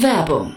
Werbung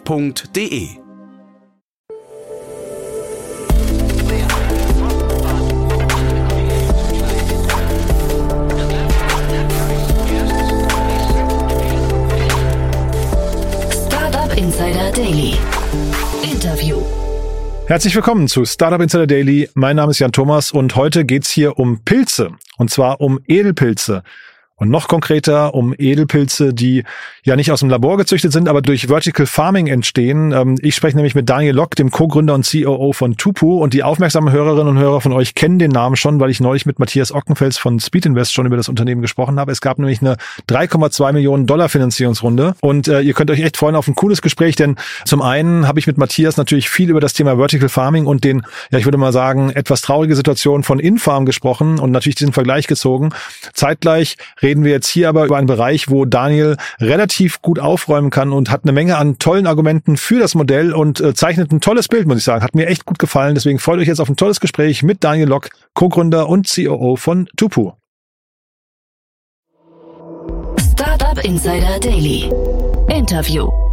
f.de. Startup Insider Daily. Interview. Herzlich willkommen zu Startup Insider Daily. Mein Name ist Jan Thomas und heute geht's hier um Pilze. Und zwar um Edelpilze. Und noch konkreter um Edelpilze, die ja nicht aus dem Labor gezüchtet sind, aber durch Vertical Farming entstehen. Ähm, ich spreche nämlich mit Daniel Lock, dem Co-Gründer und COO von Tupu. Und die aufmerksamen Hörerinnen und Hörer von euch kennen den Namen schon, weil ich neulich mit Matthias Ockenfels von Speed Invest schon über das Unternehmen gesprochen habe. Es gab nämlich eine 3,2 Millionen Dollar Finanzierungsrunde. Und äh, ihr könnt euch echt freuen auf ein cooles Gespräch, denn zum einen habe ich mit Matthias natürlich viel über das Thema Vertical Farming und den, ja, ich würde mal sagen, etwas traurige Situation von Infarm gesprochen und natürlich diesen Vergleich gezogen. Zeitgleich reden reden wir jetzt hier aber über einen Bereich, wo Daniel relativ gut aufräumen kann und hat eine Menge an tollen Argumenten für das Modell und äh, zeichnet ein tolles Bild, muss ich sagen. Hat mir echt gut gefallen. Deswegen freut euch jetzt auf ein tolles Gespräch mit Daniel Lock, Co-Gründer und COO von Tupu. Startup Insider Daily. Interview.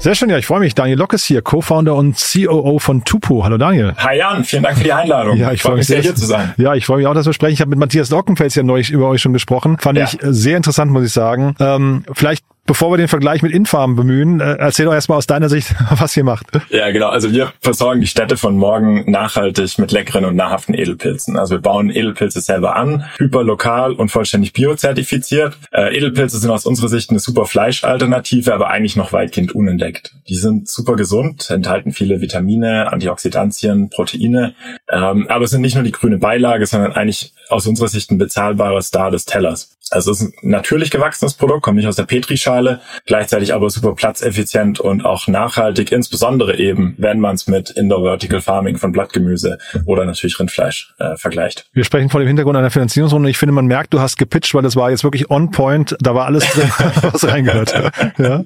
Sehr schön, ja, ich freue mich. Daniel Lock ist hier, Co-Founder und COO von Tupo. Hallo Daniel. Hi Jan, vielen Dank für die Einladung. Ja, ich freue mich sehr, hier zu sein. Ja, ich freue mich auch, dass wir sprechen. Ich habe mit Matthias Lockenfels ja neulich über euch schon gesprochen. Fand Ja. ich sehr interessant, muss ich sagen. Ähm, vielleicht, bevor wir den Vergleich mit Infarm bemühen, äh, erzähl doch erstmal aus deiner Sicht, was ihr macht. Ja, genau. Also wir versorgen die Städte von morgen nachhaltig mit leckeren und nahrhaften Edelpilzen. Also wir bauen Edelpilze selber an, hyperlokal und vollständig biozertifiziert. Äh, Edelpilze sind aus unserer Sicht eine super Fleischalternative, aber eigentlich noch weitgehend unentdeckt. Die sind super gesund, enthalten viele Vitamine, Antioxidantien, Proteine, ähm, aber es sind nicht nur die grüne Beilage, sondern eigentlich aus unserer Sicht ein bezahlbarer Star des Tellers. Also es ist ein natürlich gewachsenes Produkt, kommt nicht aus der Petrischale, gleichzeitig aber super platzeffizient und auch nachhaltig, insbesondere eben, wenn man es mit Indoor Vertical Farming von Blattgemüse oder natürlich Rindfleisch äh, vergleicht. Wir sprechen vor dem Hintergrund einer Finanzierungsrunde. Ich finde, man merkt, du hast gepitcht, weil das war jetzt wirklich on point. Da war alles drin, was reingehört. Ja,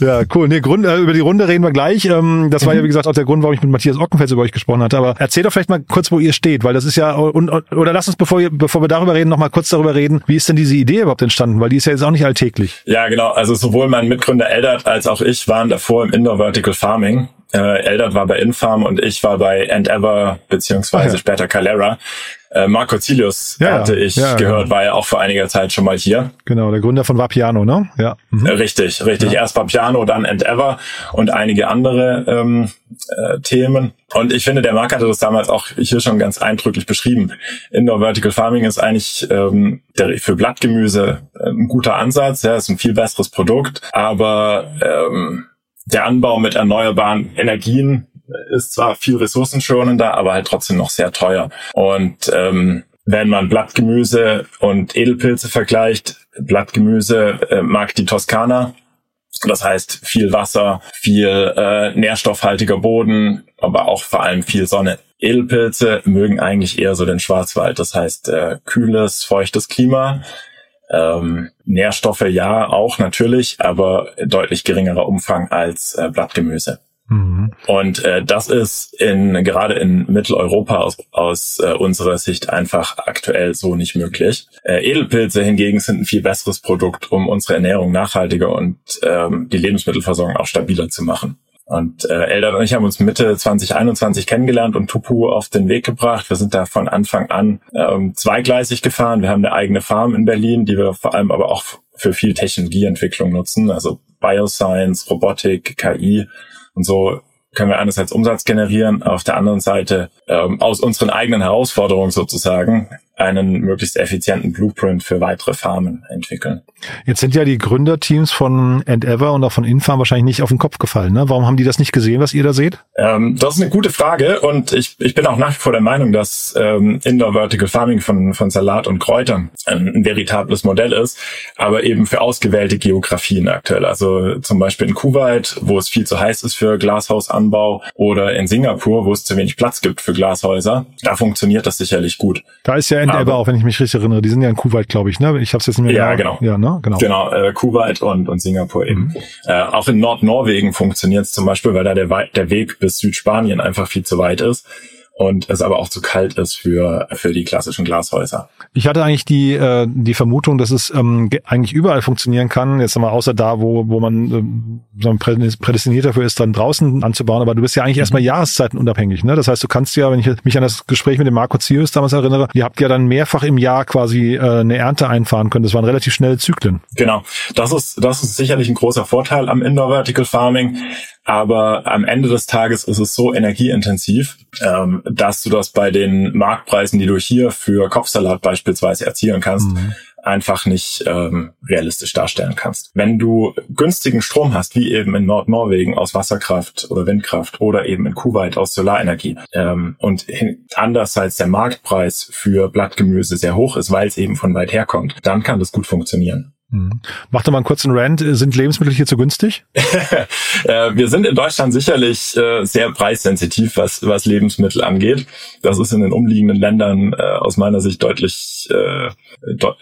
ja cool. Nee, Grund, äh, über die Runde reden wir gleich. Ähm, das war ja, wie gesagt, auch der Grund, warum ich mit Matthias Ockenfels über euch gesprochen hatte. Aber erzähl doch vielleicht mal kurz, wo ihr steht, weil das ist ja, und, oder lass uns, bevor, bevor wir darüber reden, noch mal kurz darüber reden, wie ist denn diese Idee überhaupt entstanden? Weil die ist ja jetzt auch nicht alltäglich. Ja, genau. Also sowohl mein Mitgründer Eldert als auch ich waren davor im Indoor Vertical Farming. Äh, Eldert war bei Infarm und ich war bei Endeavor beziehungsweise ja. später Calera. Äh, Marco Zilius Ja, hatte ich ja, gehört, genau. war ja auch vor einiger Zeit schon mal hier. Genau, der Gründer von Vapiano, ne? Ja. Mhm. Äh, Richtig, richtig. Erst war Piano, dann Endeavor und einige andere ähm, äh, Themen. Und ich finde, der Marc hatte das damals auch hier schon ganz eindrücklich beschrieben. Indoor Vertical Farming ist eigentlich ähm, der, für Blattgemüse äh, ein guter Ansatz. Ja, ist ein viel besseres Produkt, aber ähm, der Anbau mit erneuerbaren Energien ist zwar viel ressourcenschonender, aber halt trotzdem noch sehr teuer. Und ähm, wenn man Blattgemüse und Edelpilze vergleicht, Blattgemüse äh, mag die Toskana. Das heißt viel Wasser, viel äh, nährstoffhaltiger Boden, aber auch vor allem viel Sonne. Edelpilze mögen eigentlich eher so den Schwarzwald. Das heißt äh, kühles, feuchtes Klima. Ähm, Nährstoffe ja auch natürlich, aber deutlich geringerer Umfang als äh, Blattgemüse. Mhm. Und äh, das ist in gerade in Mitteleuropa aus, aus äh, unserer Sicht einfach aktuell so nicht möglich. Äh, Edelpilze hingegen sind ein viel besseres Produkt, um unsere Ernährung nachhaltiger und ähm, die Lebensmittelversorgung auch stabiler zu machen. Und äh, Eldar und ich haben uns Mitte 2021 kennengelernt und Tupu auf den Weg gebracht. Wir sind da von Anfang an ähm, zweigleisig gefahren. Wir haben eine eigene Farm in Berlin, die wir vor allem aber auch für viel Technologieentwicklung nutzen, also Bioscience, Robotik, KI und so können wir einerseits Umsatz generieren, auf der anderen Seite ähm, aus unseren eigenen Herausforderungen sozusagen einen möglichst effizienten Blueprint für weitere Farmen entwickeln. Jetzt sind ja die Gründerteams von Endeavor und auch von Infarm wahrscheinlich nicht auf den Kopf gefallen. Ne? Warum haben die das nicht gesehen, was ihr da seht? Ähm, das ist eine gute Frage und ich, ich bin auch nach wie vor der Meinung, dass ähm, Indoor Vertical Farming von, von Salat und Kräutern ein, ein veritables Modell ist, aber eben für ausgewählte Geografien aktuell. Also zum Beispiel in Kuwait, wo es viel zu heiß ist für Glashausanbau oder in Singapur, wo es zu wenig Platz gibt für Glashäuser. Da funktioniert das sicherlich gut. Da ist ja Endeavor auch, wenn ich mich richtig erinnere. Die sind ja in Kuwait, glaube ich. Ne? Ich habe es jetzt nicht mehr. Ja, genau. Ja, ne? genau. Genau, äh, Kuwait und, und Singapur eben. Mhm. Äh, auch in Nordnorwegen funktioniert es zum Beispiel, weil da der, der Weg bis Südspanien einfach viel zu weit ist und es aber auch zu kalt ist für, für die klassischen Glashäuser. Ich hatte eigentlich die, äh, die Vermutung, dass es ähm, eigentlich überall funktionieren kann, jetzt mal außer da, wo, wo man ähm, prädestiniert dafür ist, dann draußen anzubauen, aber du bist ja eigentlich mhm. erstmal Jahreszeiten unabhängig. Ne? Das heißt, du kannst ja, wenn ich mich an das Gespräch mit dem Marco Zius damals erinnere, ihr habt ja dann mehrfach im Jahr quasi äh, eine Ernte einfahren können. Das waren relativ schnelle Zyklen. Genau, das ist, das ist sicherlich ein großer Vorteil am Indoor Vertical Farming. Aber am Ende des Tages ist es so energieintensiv, ähm, dass du das bei den Marktpreisen, die du hier für Kopfsalat beispielsweise erzielen kannst, mhm. einfach nicht ähm, realistisch darstellen kannst. Wenn du günstigen Strom hast, wie eben in Nordnorwegen aus Wasserkraft oder Windkraft oder eben in Kuwait aus Solarenergie ähm, und andererseits der Marktpreis für Blattgemüse sehr hoch ist, weil es eben von weit her kommt, dann kann das gut funktionieren. Mhm. Mach doch mal einen kurzen Rant. Sind Lebensmittel hier zu günstig? Äh, wir sind in Deutschland sicherlich äh, sehr preissensitiv, was, was Lebensmittel angeht. Das ist in den umliegenden Ländern äh, aus meiner Sicht deutlich, ja,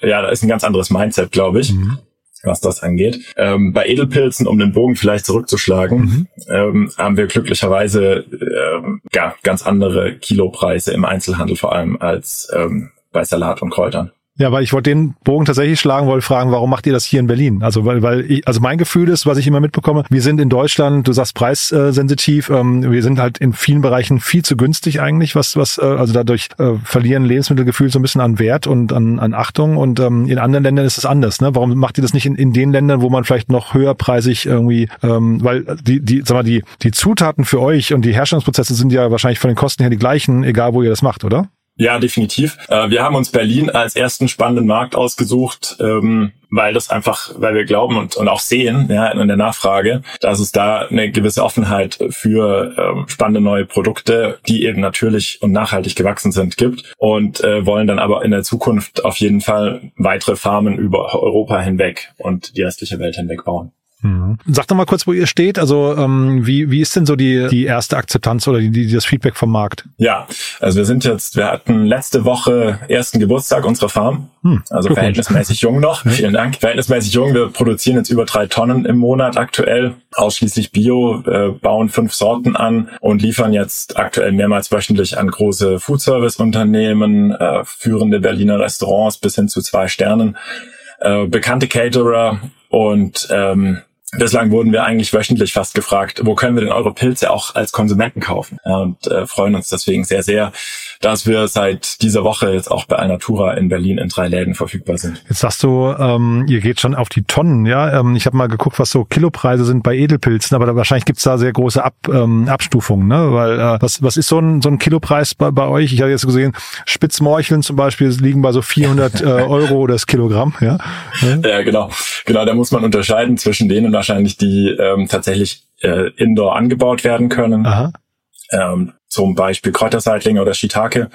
da ist ein ganz anderes Mindset, glaube ich. Mhm was das angeht. Ähm, bei Edelpilzen, um den Bogen vielleicht zurückzuschlagen, mhm. ähm, haben wir glücklicherweise ähm, ja, ganz andere Kilopreise im Einzelhandel vor allem als ähm, bei Salat und Kräutern. Ja, weil ich wollte den Bogen tatsächlich schlagen, wollte fragen, warum macht ihr das hier in Berlin? Also weil, weil ich, also mein Gefühl ist, was ich immer mitbekomme, wir sind in Deutschland, du sagst preissensitiv, ähm, wir sind halt in vielen Bereichen viel zu günstig eigentlich, was, was, äh, also dadurch äh, verlieren Lebensmittelgefühl so ein bisschen an Wert und an, an Achtung und ähm, in anderen Ländern ist es anders. Ne? Warum macht ihr das nicht in, in den Ländern, wo man vielleicht noch höherpreisig irgendwie, ähm, weil die, die, sag mal, die, die Zutaten für euch und die Herstellungsprozesse sind ja wahrscheinlich von den Kosten her die gleichen, egal wo ihr das macht, oder? Ja, definitiv. Äh, wir haben uns Berlin als ersten spannenden Markt ausgesucht, ähm, weil das einfach, weil wir glauben und, und auch sehen, ja, in der Nachfrage, dass es da eine gewisse Offenheit für ähm, spannende neue Produkte, die eben natürlich und nachhaltig gewachsen sind, gibt und äh, wollen dann aber in der Zukunft auf jeden Fall weitere Farmen über Europa hinweg und die restliche Welt hinweg bauen. Mhm. Sag doch mal kurz, wo ihr steht. Also ähm, wie, wie ist denn so die, die erste Akzeptanz oder die, die, das Feedback vom Markt? Ja, also wir sind jetzt, wir hatten letzte Woche ersten Geburtstag unserer Farm. Hm, also verhältnismäßig jung noch. Vielen Dank. Verhältnismäßig jung. Wir produzieren jetzt über drei Tonnen im Monat aktuell. Ausschließlich Bio, äh, bauen fünf Sorten an und liefern jetzt aktuell mehrmals wöchentlich an große Foodservice-Unternehmen, äh, führende Berliner Restaurants bis hin zu zwei Sternen, äh, bekannte Caterer und ähm, Bislang wurden wir eigentlich wöchentlich fast gefragt, wo können wir denn eure Pilze auch als Konsumenten kaufen? und äh, freuen uns deswegen sehr, sehr, dass wir seit dieser Woche jetzt auch bei Alnatura in Berlin in drei Läden verfügbar sind. Jetzt sagst du, ähm, ihr geht schon auf die Tonnen, ja? Ähm, ich habe mal geguckt, was so Kilopreise sind bei Edelpilzen, aber da, wahrscheinlich gibt's da sehr große Ab, ähm, Abstufungen, ne? Weil äh, was, was ist so ein, so ein Kilopreis bei, bei euch? Ich habe jetzt gesehen, Spitzmorcheln zum Beispiel liegen bei so 400 äh, Euro das Kilogramm, ja? ja? Ja, genau. Genau, da muss man unterscheiden zwischen denen wahrscheinlich, die ähm, tatsächlich äh, indoor angebaut werden können. Aha. Ähm, zum Beispiel Kräuterseitlinge oder Shiitake.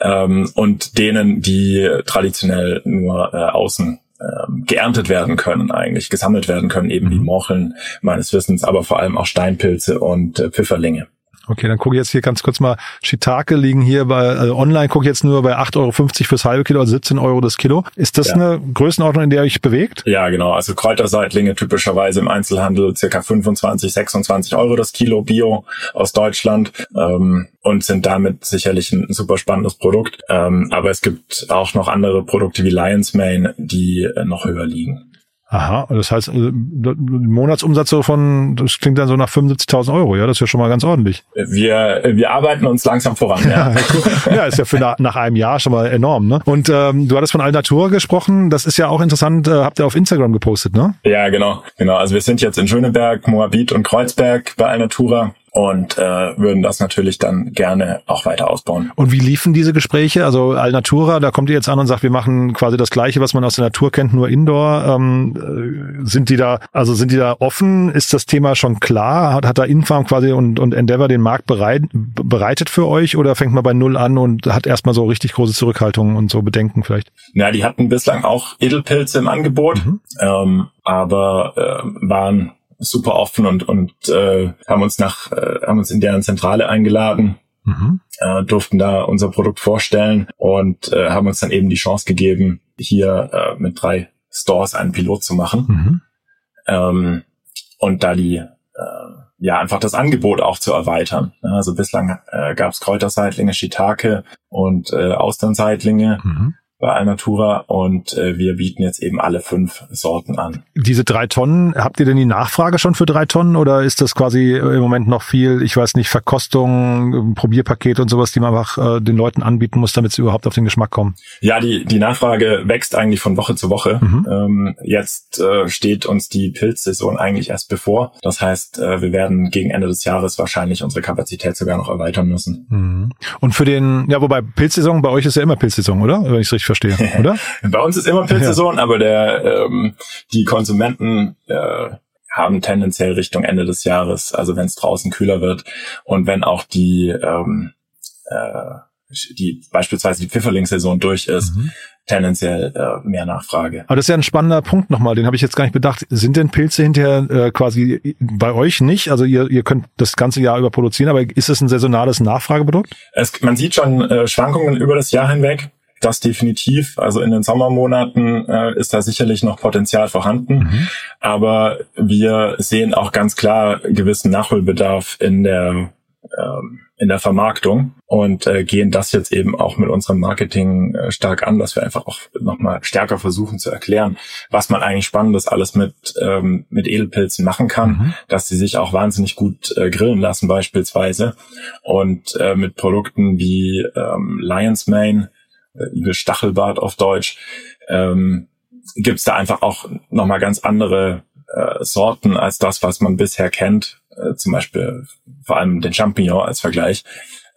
Ähm, und denen, die traditionell nur äh, außen ähm, geerntet werden können, eigentlich gesammelt werden können, eben mhm. die Morcheln meines Wissens, aber vor allem auch Steinpilze und äh, Pfifferlinge. Okay, dann gucke ich jetzt hier ganz kurz mal. Shiitake liegen hier bei, also online gucke ich jetzt nur bei 8,50 Euro fürs halbe Kilo, also 17 Euro das Kilo. Ist das ja. eine Größenordnung, in der ihr euch bewegt? Ja, genau. Also Kräuterseitlinge typischerweise im Einzelhandel circa 25, 26 Euro das Kilo Bio aus Deutschland. Ähm, und sind damit sicherlich ein super spannendes Produkt. Ähm, aber es gibt auch noch andere Produkte wie Lion's Mane, die äh, noch höher liegen. Aha, das heißt, äh, Monatsumsatz so von, das klingt dann so nach 75.000 Euro, ja, das ist ja schon mal ganz ordentlich. Wir, wir arbeiten uns langsam voran, ja. ja, ist ja für nach, nach einem Jahr schon mal enorm, ne? Und ähm, du hattest von Alnatura gesprochen, das ist ja auch interessant, äh, habt ihr auf Instagram gepostet, ne? Ja, genau, genau. Also wir sind jetzt in Schöneberg, Moabit und Kreuzberg bei Alnatura und äh, würden das natürlich dann gerne auch weiter ausbauen. Und wie liefen diese Gespräche? Also Alnatura, da kommt ihr jetzt an und sagt, wir machen quasi das Gleiche, was man aus der Natur kennt, nur Indoor. Ähm, äh, sind die da, also sind die da offen? Ist das Thema schon klar? Hat, hat da Infarm quasi und, und Endeavor den Markt bereit, bereitet für euch oder fängt man bei Null an und hat erstmal so richtig große Zurückhaltungen und so Bedenken vielleicht? Ja, die hatten bislang auch Edelpilze im Angebot, mhm. ähm, aber äh, waren super offen und und äh, haben uns nach äh, haben uns in deren Zentrale eingeladen. Mhm. Äh, durften da unser Produkt vorstellen und äh, haben uns dann eben die Chance gegeben, hier äh, mit drei Stores einen Pilot zu machen. Mhm. Ähm, und da die äh, ja einfach das Angebot auch zu erweitern. Also bislang äh, gab es Kräuterseitlinge, Shiitake und äh, Austernseitlinge. Mhm bei Alnatura und äh, wir bieten jetzt eben alle fünf Sorten an. Diese drei Tonnen, habt ihr denn die Nachfrage schon für drei Tonnen oder ist das quasi äh, im Moment noch viel, ich weiß nicht, Verkostung, Probierpaket und sowas, die man einfach äh, den Leuten anbieten muss, damit sie überhaupt auf den Geschmack kommen? Ja, die, die Nachfrage wächst eigentlich von Woche zu Woche. Mhm. Ähm, jetzt äh, steht uns die Pilzsaison eigentlich erst bevor. Das heißt, äh, wir werden gegen Ende des Jahres wahrscheinlich unsere Kapazität sogar noch erweitern müssen. Mhm. Und für den, ja, wobei Pilzsaison, bei euch ist ja immer Pilzsaison, oder? Wenn ich richtig verstehe, oder? Bei uns ist immer Pilzsaison, ja. aber der ähm, die Konsumenten äh, haben tendenziell Richtung Ende des Jahres, also wenn es draußen kühler wird und wenn auch die ähm, äh, die beispielsweise die Pfifferlingssaison durch ist, mhm. tendenziell äh, mehr Nachfrage. Aber das ist ja ein spannender Punkt nochmal, den habe ich jetzt gar nicht bedacht. Sind denn Pilze hinterher äh, quasi bei euch nicht? Also ihr, ihr könnt das ganze Jahr über produzieren, aber ist es ein saisonales Nachfrageprodukt? Es, man sieht schon äh, Schwankungen über das Jahr hinweg das definitiv. Also in den Sommermonaten äh, ist da sicherlich noch Potenzial vorhanden. Mhm. Aber wir sehen auch ganz klar gewissen Nachholbedarf in der ähm, in der Vermarktung und äh, gehen das jetzt eben auch mit unserem Marketing äh, stark an, dass wir einfach auch nochmal stärker versuchen zu erklären, was man eigentlich Spannendes alles mit, ähm, mit Edelpilzen machen kann, mhm. dass sie sich auch wahnsinnig gut äh, grillen lassen beispielsweise und äh, mit Produkten wie ähm, Lion's Mane Igel Stachelbart auf Deutsch, ähm, gibt es da einfach auch nochmal ganz andere äh, Sorten als das, was man bisher kennt. Äh, zum Beispiel vor allem den Champignon als Vergleich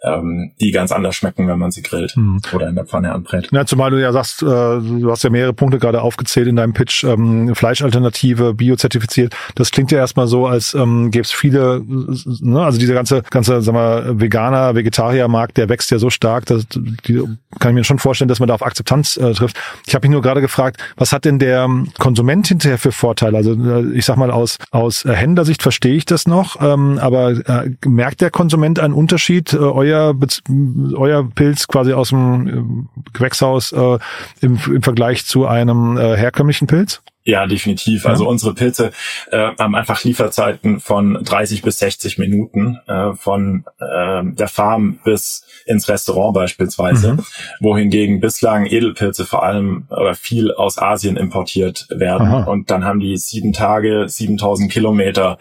ähm, die ganz anders schmecken, wenn man sie grillt mhm. oder in der Pfanne anbrät. Ja, zumal du ja sagst, äh, du hast ja mehrere Punkte gerade aufgezählt in deinem Pitch, ähm, Fleischalternative, biozertifiziert. Das klingt ja erstmal so, als ähm, gäbe es viele, ne, also dieser ganze, ganze, sag mal, Veganer, Vegetariermarkt, der wächst ja so stark, dass die kann ich mir schon vorstellen, dass man da auf Akzeptanz äh, trifft. Ich habe mich nur gerade gefragt, was hat denn der Konsument hinterher für Vorteile? Also äh, ich sag mal, aus, aus äh, Händlersicht verstehe ich das noch, ähm, aber äh, merkt der Konsument einen Unterschied? Äh, euer euer, euer Pilz quasi aus dem äh, Gewächshaus äh, im, im Vergleich zu einem äh, herkömmlichen Pilz? Ja, definitiv. Also unsere Pilze äh, haben einfach Lieferzeiten von 30 bis 60 Minuten äh, von äh, der Farm bis ins Restaurant beispielsweise, mhm. wohingegen bislang Edelpilze vor allem oder viel aus Asien importiert werden. Aha. Und dann haben die sieben Tage, 7000 Kilometer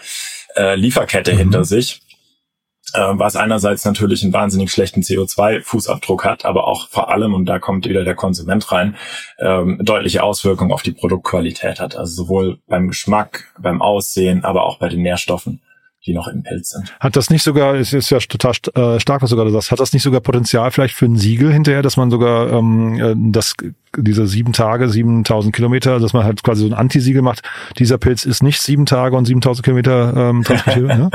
äh, Lieferkette mhm. hinter sich was einerseits natürlich einen wahnsinnig schlechten CO2-Fußabdruck hat, aber auch vor allem, und da kommt wieder der Konsument rein, ähm, deutliche Auswirkungen auf die Produktqualität hat. Also sowohl beim Geschmack, beim Aussehen, aber auch bei den Nährstoffen die noch im Pilz sind. Hat das nicht sogar, es ist ja total äh, stark, was du gerade sagst, hat das nicht sogar Potenzial vielleicht für ein Siegel hinterher, dass man sogar ähm, äh, das, diese sieben Tage, 7000 Kilometer, dass man halt quasi so ein Antisiegel macht, dieser Pilz ist nicht sieben Tage und 7000 Kilometer ähm, transportiert, ne?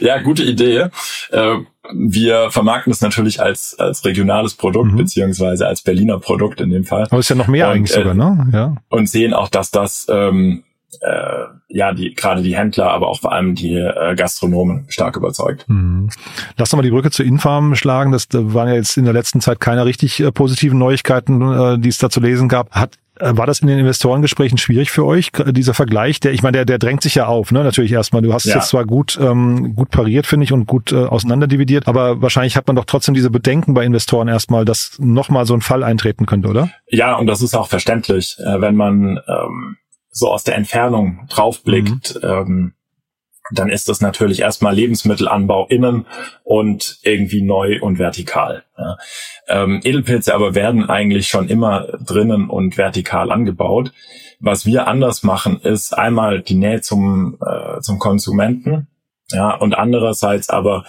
Ja, gute Idee. Äh, wir vermarkten es natürlich als, als regionales Produkt, mhm. beziehungsweise als Berliner Produkt in dem Fall. Aber ist ja noch mehr und, eigentlich sogar, ne? Ja. Und sehen auch, dass das ähm, äh, ja die gerade die Händler, aber auch vor allem die äh, Gastronomen stark überzeugt. Mhm. Lass doch mal die Brücke zu Infarm schlagen. Das da waren ja jetzt in der letzten Zeit keine richtig äh, positiven Neuigkeiten, äh, die es da zu lesen gab. Hat äh, war das in den Investorengesprächen schwierig für euch, dieser Vergleich? Der, ich meine, der, der drängt sich ja auf, ne? Natürlich erstmal. Du hast ja. es jetzt zwar gut, ähm, gut pariert, finde ich, und gut äh, auseinanderdividiert, aber wahrscheinlich hat man doch trotzdem diese Bedenken bei Investoren erstmal, dass nochmal so ein Fall eintreten könnte, oder? Ja, und das ist auch verständlich, äh, wenn man ähm, so aus der Entfernung draufblickt. Mhm. Ähm, dann ist das natürlich erstmal Lebensmittelanbau innen und irgendwie neu und vertikal. Ja. Ähm, Edelpilze aber werden eigentlich schon immer drinnen und vertikal angebaut. Was wir anders machen, ist einmal die Nähe zum, äh, zum Konsumenten. Ja, und andererseits aber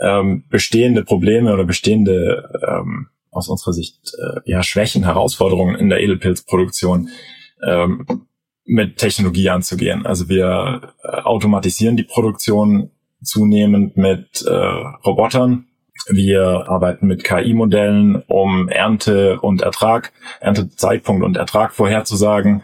ähm, bestehende Probleme oder bestehende ähm, aus unserer Sicht äh, ja Schwächen, Herausforderungen in der Edelpilzproduktion ähm, mit Technologie anzugehen. Also wir äh, automatisieren die Produktion zunehmend mit äh, Robotern. Wir arbeiten mit KI-Modellen, um Ernte und Ertrag, Erntezeitpunkt und Ertrag vorherzusagen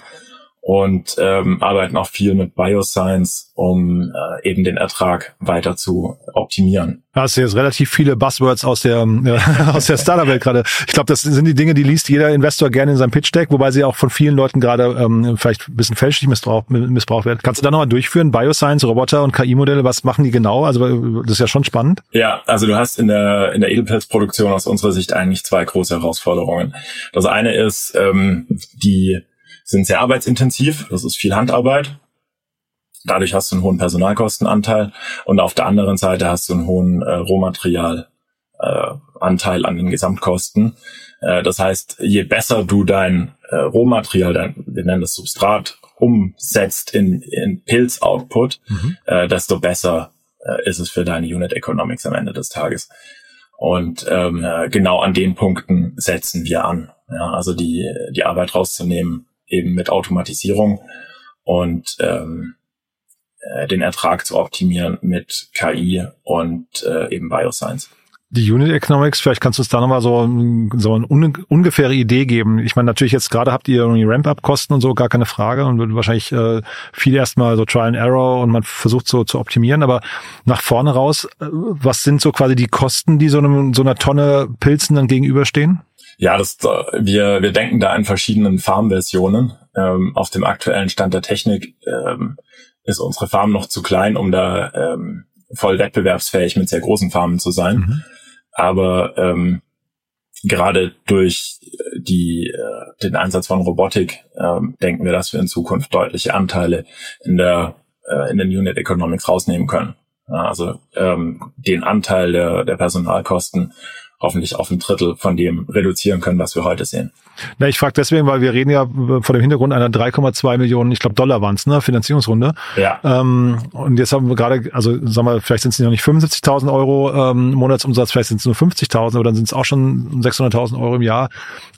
und ähm, arbeiten auch viel mit Bioscience, um äh, eben den Ertrag weiter zu optimieren. Da hast du jetzt relativ viele Buzzwords aus der äh, aus der Startup-Welt gerade. Ich glaube, das sind die Dinge, die liest jeder Investor gerne in seinem Pitch-Deck, wobei sie auch von vielen Leuten gerade ähm, vielleicht ein bisschen fälschlich missbraucht, missbraucht werden. Kannst du da nochmal durchführen? Bioscience, Roboter und KI-Modelle, was machen die genau? Also das ist ja schon spannend. Ja, also du hast in der in der Edelpilzproduktion aus unserer Sicht eigentlich zwei große Herausforderungen. Das eine ist ähm, die sind sehr arbeitsintensiv, das ist viel Handarbeit. Dadurch hast du einen hohen Personalkostenanteil und auf der anderen Seite hast du einen hohen äh, Rohmaterialanteil äh, an den Gesamtkosten. Äh, das heißt, je besser du dein äh, Rohmaterial, dein, wir nennen das Substrat, umsetzt in, in Pilz-Output, mhm. äh, desto besser äh, ist es für deine Unit Economics am Ende des Tages. Und ähm, äh, genau an den Punkten setzen wir an. Ja, also die, die Arbeit rauszunehmen, eben mit Automatisierung und ähm, äh, den Ertrag zu optimieren mit KI und äh, eben Bioscience. Die Unit Economics, vielleicht kannst du uns da nochmal so, so eine un ungefähre Idee geben. Ich meine, natürlich jetzt gerade habt ihr irgendwie Ramp-Up-Kosten und so, gar keine Frage und wird wahrscheinlich äh, viel erstmal so Trial and Error und man versucht so zu optimieren, aber nach vorne raus, äh, was sind so quasi die Kosten, die so, einem, so einer Tonne Pilzen dann gegenüberstehen? Ja, das, wir, wir denken da an verschiedenen Farmversionen. Ähm, auf dem aktuellen Stand der Technik ähm, ist unsere Farm noch zu klein, um da ähm, voll wettbewerbsfähig mit sehr großen Farmen zu sein. Mhm. Aber ähm, gerade durch die, äh, den Einsatz von Robotik ähm, denken wir, dass wir in Zukunft deutliche Anteile in der äh, in den Unit Economics rausnehmen können. Also ähm, den Anteil der, der Personalkosten hoffentlich auf ein Drittel von dem reduzieren können, was wir heute sehen. Na, ich frage deswegen, weil wir reden ja vor dem Hintergrund einer 3,2 Millionen, ich glaube Dollar waren es, ne, Finanzierungsrunde. Ja. Ähm, und jetzt haben wir gerade, also sagen wir, vielleicht sind es noch nicht 75.000 Euro ähm, Monatsumsatz, vielleicht sind es nur 50.000, aber dann sind es auch schon 600.000 Euro im Jahr.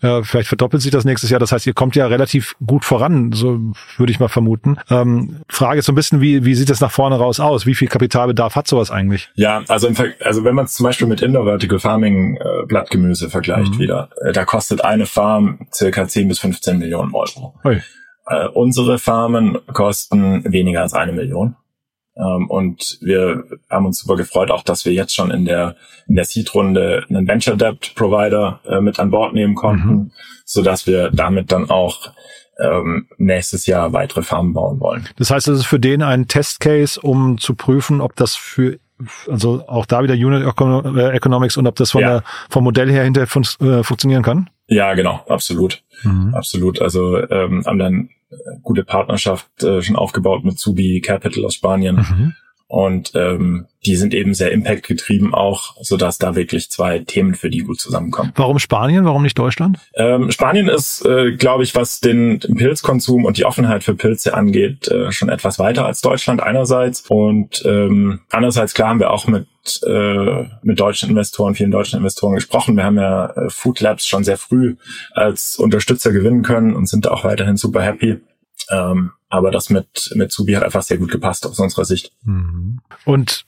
Äh, vielleicht verdoppelt sich das nächstes Jahr. Das heißt, ihr kommt ja relativ gut voran, so würde ich mal vermuten. Ähm, Frage ist so ein bisschen, wie, wie sieht das nach vorne raus aus? Wie viel Kapitalbedarf hat sowas eigentlich? Ja, also, im also wenn man es zum Beispiel mit Indoor Vertical Farming äh, Blattgemüse vergleicht mhm. wieder, äh, da kostet eine Farm circa 10 bis 15 Millionen Euro. Äh, unsere Farmen kosten weniger als eine Million. Ähm, und wir haben uns super gefreut, auch dass wir jetzt schon in der, in der Seed-Runde einen Venture Debt Provider äh, mit an Bord nehmen konnten, mhm. so dass wir damit dann auch ähm, nächstes Jahr weitere Farmen bauen wollen. Das heißt, es ist für den ein Testcase, um zu prüfen, ob das für also auch da wieder Unit äh, Economics und ob das von ja. der, vom Modell her hinterher fun äh, funktionieren kann? Ja, genau, absolut. Mhm. Absolut. Also ähm, haben dann gute Partnerschaft äh, schon aufgebaut mit Zubi Capital aus Spanien. Mhm. Und ähm, die sind eben sehr impact-getrieben auch, so dass da wirklich zwei Themen für die gut zusammenkommen. Warum Spanien? Warum nicht Deutschland? Ähm, Spanien ist, äh, glaube ich, was den, Pilzkonsum und die Offenheit für Pilze angeht, äh, schon etwas weiter als Deutschland einerseits. Und ähm, andererseits, klar, haben wir auch mit äh, mit deutschen Investoren, vielen deutschen Investoren gesprochen. Wir haben ja äh, Food Labs schon sehr früh als Unterstützer gewinnen können und sind da auch weiterhin super happy. Ähm, aber das mit, mit Zubi hat einfach sehr gut gepasst aus unserer Sicht. Mhm. Und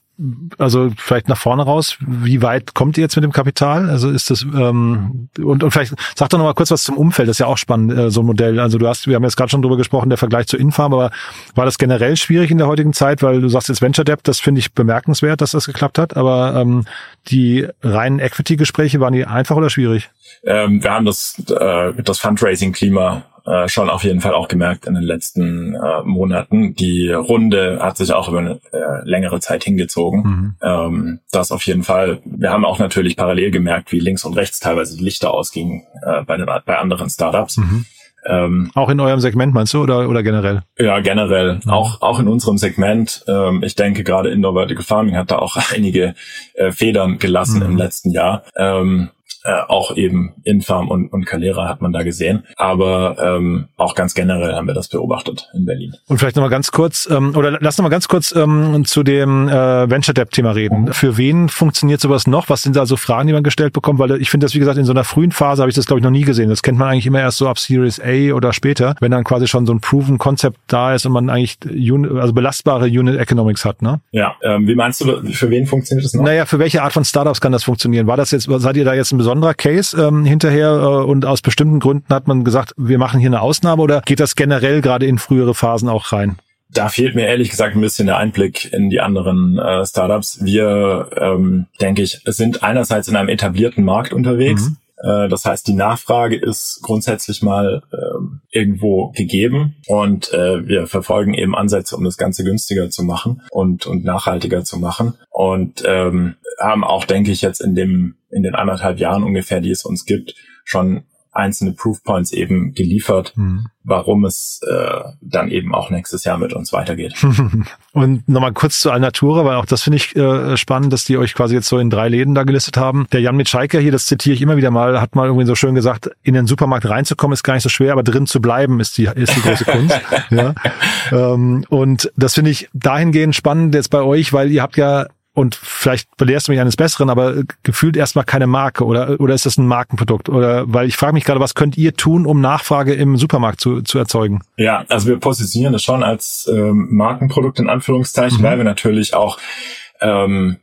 also vielleicht nach vorne raus, wie weit kommt ihr jetzt mit dem Kapital? Also ist das ähm, und, und vielleicht sag doch noch mal kurz was zum Umfeld, das ist ja auch spannend, äh, so ein Modell. Also du hast, wir haben jetzt gerade schon drüber gesprochen, der Vergleich zu Infarm, aber war das generell schwierig in der heutigen Zeit, weil du sagst jetzt Venture Debt, das finde ich bemerkenswert, dass das geklappt hat, aber ähm, die reinen Equity-Gespräche, waren die einfach oder schwierig? Ähm, wir haben das, äh, das Fundraising-Klima äh, schon auf jeden Fall auch gemerkt in den letzten äh, Monaten. Die Runde hat sich auch über eine äh, längere Zeit hingezogen. Mhm. Ähm, das auf jeden Fall. Wir haben auch natürlich parallel gemerkt, wie links und rechts teilweise die Lichter ausgingen äh, bei, den, bei anderen Startups. Mhm. Ähm, auch in eurem Segment meinst du oder, oder generell? Ja, generell. Mhm. Auch, auch in unserem Segment. Ähm, ich denke, gerade Indoor Vertical Farming hat da auch einige äh, Federn gelassen mhm. im letzten Jahr. Ähm, äh, auch eben Infarm und, und Calera hat man da gesehen. Aber ähm, auch ganz generell haben wir das beobachtet in Berlin. Und vielleicht nochmal ganz kurz, ähm, oder lass nochmal ganz kurz ähm, zu dem äh, Venture Debt-Thema reden. Mhm. Für wen funktioniert sowas noch? Was sind da so Fragen, die man gestellt bekommt? Weil ich finde das, wie gesagt, in so einer frühen Phase habe ich das, glaube ich, noch nie gesehen. Das kennt man eigentlich immer erst so ab Series A oder später, wenn dann quasi schon so ein Proven Konzept da ist und man eigentlich also belastbare Unit Economics hat, ne? Ja, ähm, wie meinst du, für wen funktioniert das noch? Naja, für welche Art von Startups kann das funktionieren? War das jetzt, seid ihr da jetzt ein besonderer Case ähm, hinterher äh, und aus bestimmten Gründen hat man gesagt, wir machen hier eine Ausnahme oder geht das generell gerade in frühere Phasen auch rein? Da fehlt mir ehrlich gesagt ein bisschen der Einblick in die anderen äh, Startups. Wir, ähm, denke ich, sind einerseits in einem etablierten Markt unterwegs. Mhm das heißt, die Nachfrage ist grundsätzlich mal ähm, irgendwo gegeben und äh, wir verfolgen eben Ansätze, um das Ganze günstiger zu machen und, und nachhaltiger zu machen und ähm, haben auch, denke ich, jetzt in dem in den anderthalb Jahren ungefähr, die es uns gibt, schon einzelne Proofpoints eben geliefert, mhm. warum es äh, dann eben auch nächstes Jahr mit uns weitergeht. Und nochmal kurz zu Alnatura, weil auch das finde ich äh, spannend, dass die euch quasi jetzt so in drei Läden da gelistet haben. Der Jan Mitschaiker hier, das zitiere ich immer wieder mal, hat mal irgendwie so schön gesagt, in den Supermarkt reinzukommen ist gar nicht so schwer, aber drin zu bleiben ist die, ist die große Kunst. ja. Ähm, und das finde ich dahingehend spannend jetzt bei euch, weil ihr habt ja und vielleicht belehrst du mich eines Besseren, aber gefühlt erstmal keine Marke oder oder ist das ein Markenprodukt oder weil ich frage mich gerade, was könnt ihr tun, um Nachfrage im Supermarkt zu, zu erzeugen? Ja, also wir positionieren es schon als ähm, Markenprodukt in Anführungszeichen, mhm. weil wir natürlich auch ähm,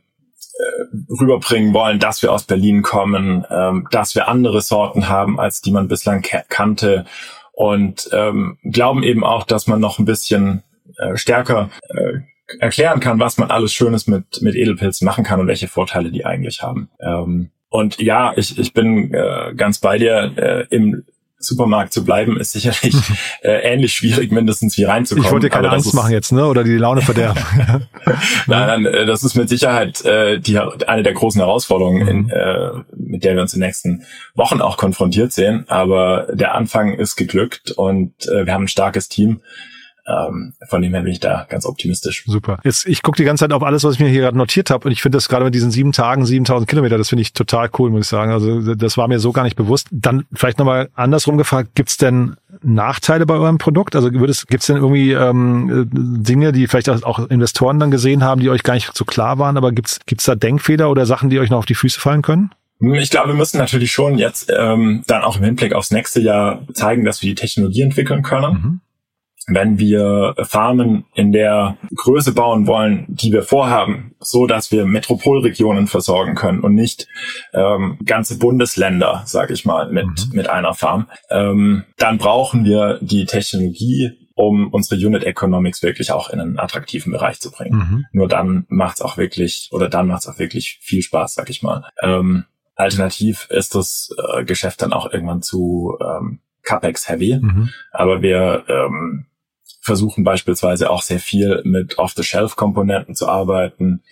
äh, rüberbringen wollen, dass wir aus Berlin kommen, ähm, dass wir andere Sorten haben, als die man bislang kannte und ähm, glauben eben auch, dass man noch ein bisschen äh, stärker äh, erklären kann, was man alles Schönes mit, mit Edelpilzen machen kann und welche Vorteile die eigentlich haben. Ähm, und ja, ich, ich bin äh, ganz bei dir. Äh, Im Supermarkt zu bleiben, ist sicherlich äh, ähnlich schwierig, mindestens wie reinzukommen. Ich wollte dir keine Angst machen jetzt, ne? Oder die Laune verderben. nein, nein, äh, das ist mit Sicherheit äh, die, eine der großen Herausforderungen, in, mhm. äh, mit der wir uns in den nächsten Wochen auch konfrontiert sehen. Aber der Anfang ist geglückt und äh, wir haben ein starkes Team ähm, von dem her bin ich da ganz optimistisch. Super. Jetzt, ich gucke die ganze Zeit auf alles, was ich mir hier gerade notiert habe und ich finde das gerade mit diesen sieben Tagen, 7000 Kilometer, das finde ich total cool, muss ich sagen. Also das war mir so gar nicht bewusst. Dann vielleicht nochmal andersrum gefragt, gibt's denn Nachteile bei eurem Produkt? Also gibt es denn irgendwie ähm, Dinge, die vielleicht auch Investoren dann gesehen haben, die euch gar nicht so klar waren, aber gibt's gibt's da Denkfehler oder Sachen, die euch noch auf die Füße fallen können? Ich glaube, wir müssen natürlich schon jetzt ähm, dann auch im Hinblick aufs nächste Jahr zeigen, dass wir die Technologie entwickeln können. Mhm wenn wir Farmen in der Größe bauen wollen, die wir vorhaben, so dass wir Metropolregionen versorgen können und nicht ähm, ganze Bundesländer, sage ich mal, mit mhm. mit einer Farm, ähm, dann brauchen wir die Technologie, um unsere Unit Economics wirklich auch in einen attraktiven Bereich zu bringen. Mhm. Nur dann macht's auch wirklich oder dann macht's auch wirklich viel Spaß, sag ich mal. Ähm, alternativ ist das äh, Geschäft dann auch irgendwann zu ähm, CapEx-heavy. Mhm. Aber wir ähm, versuchen beispielsweise auch sehr viel mit Off-the-Shelf-Komponenten zu arbeiten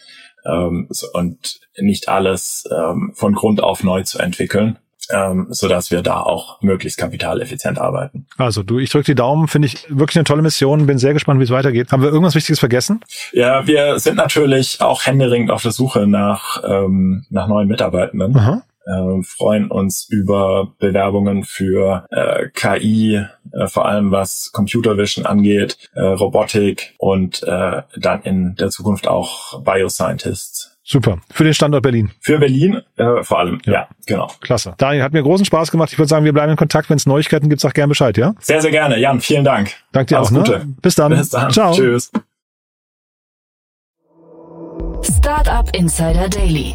ähm, und nicht alles ähm, von Grund auf neu zu entwickeln. Ähm, so dass wir da auch möglichst kapitaleffizient arbeiten. Also du, ich drücke die Daumen, finde ich wirklich eine tolle Mission, bin sehr gespannt, wie es weitergeht. Haben wir irgendwas Wichtiges vergessen? Ja, wir sind natürlich auch händeringend auf der Suche nach, ähm, nach neuen Mitarbeitenden. Aha äh, freuen uns über Bewerbungen für äh, KI, äh, vor allem was Computer Vision angeht, äh, Robotik und äh, dann in der Zukunft auch Bioscientists. Super. Für den Standort Berlin. Für Berlin äh, vor allem, ja. ja. genau. Klasse. Daniel, hat mir großen Spaß gemacht. Ich würde sagen, wir bleiben in Kontakt. Wenn es Neuigkeiten gibt, sag gerne Bescheid, ja? Sehr, sehr gerne. Jan, vielen Dank. Danke dir Alles auch. Ne? Gute. Ne? Bis dann. Bis dann. Ciao. Tschüss. Startup Insider Daily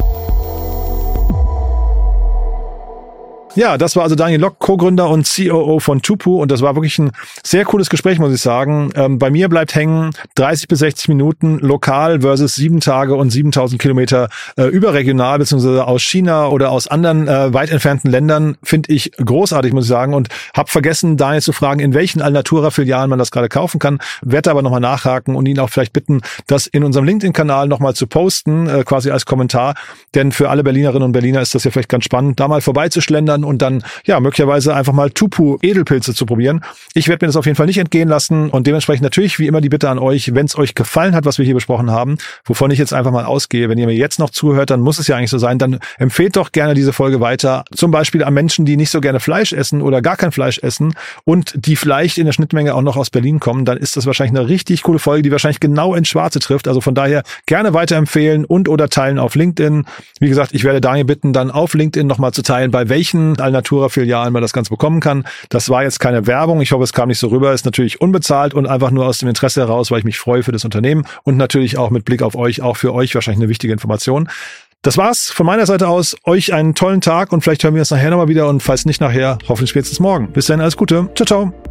Ja, das war also Daniel Lock, Co-Gründer und COO von Tupu und das war wirklich ein sehr cooles Gespräch, muss ich sagen. Ähm, bei mir bleibt hängen 30 bis 60 Minuten lokal versus sieben Tage und 7000 Kilometer äh, überregional beziehungsweise aus China oder aus anderen äh, weit entfernten Ländern. Finde ich großartig, muss ich sagen. Und habe vergessen, Daniel zu fragen, in welchen Alnatura-Filialen man das gerade kaufen kann. Werde aber nochmal nachhaken und ihn auch vielleicht bitten, das in unserem LinkedIn-Kanal nochmal zu posten, äh, quasi als Kommentar, denn für alle Berlinerinnen und Berliner ist das ja vielleicht ganz spannend, da mal vorbeizuschlendern auszuprobieren und dann ja möglicherweise einfach mal Tupu Edelpilze zu probieren. Ich werde mir das auf jeden Fall nicht entgehen lassen und dementsprechend natürlich wie immer die Bitte an euch, wenn es euch gefallen hat, was wir hier besprochen haben, wovon ich jetzt einfach mal ausgehe, wenn ihr mir jetzt noch zuhört, dann muss es ja eigentlich so sein, dann empfehlt doch gerne diese Folge weiter, zum Beispiel an Menschen, die nicht so gerne Fleisch essen oder gar kein Fleisch essen und die vielleicht in der Schnittmenge auch noch aus Berlin kommen, dann ist das wahrscheinlich eine richtig coole Folge, die wahrscheinlich genau ins Schwarze trifft. Also von daher gerne weiterempfehlen und oder teilen auf LinkedIn. Wie gesagt, ich werde Daniel bitten, dann auf LinkedIn nochmal zu teilen, bei welchen Alnatura-Filialen man das Ganze bekommen kann. Das war jetzt keine Werbung. Ich hoffe, es kam nicht so rüber. Ist natürlich unbezahlt und einfach nur aus dem Interesse heraus, weil ich mich freue für das Unternehmen und natürlich auch mit Blick auf euch, auch für euch wahrscheinlich eine wichtige Information. Das war's von meiner Seite aus. Euch einen tollen Tag und vielleicht hören wir uns nachher nochmal wieder und falls nicht nachher, hoffentlich spätestens morgen. Bis dann, alles Gute. Ciao, ciao.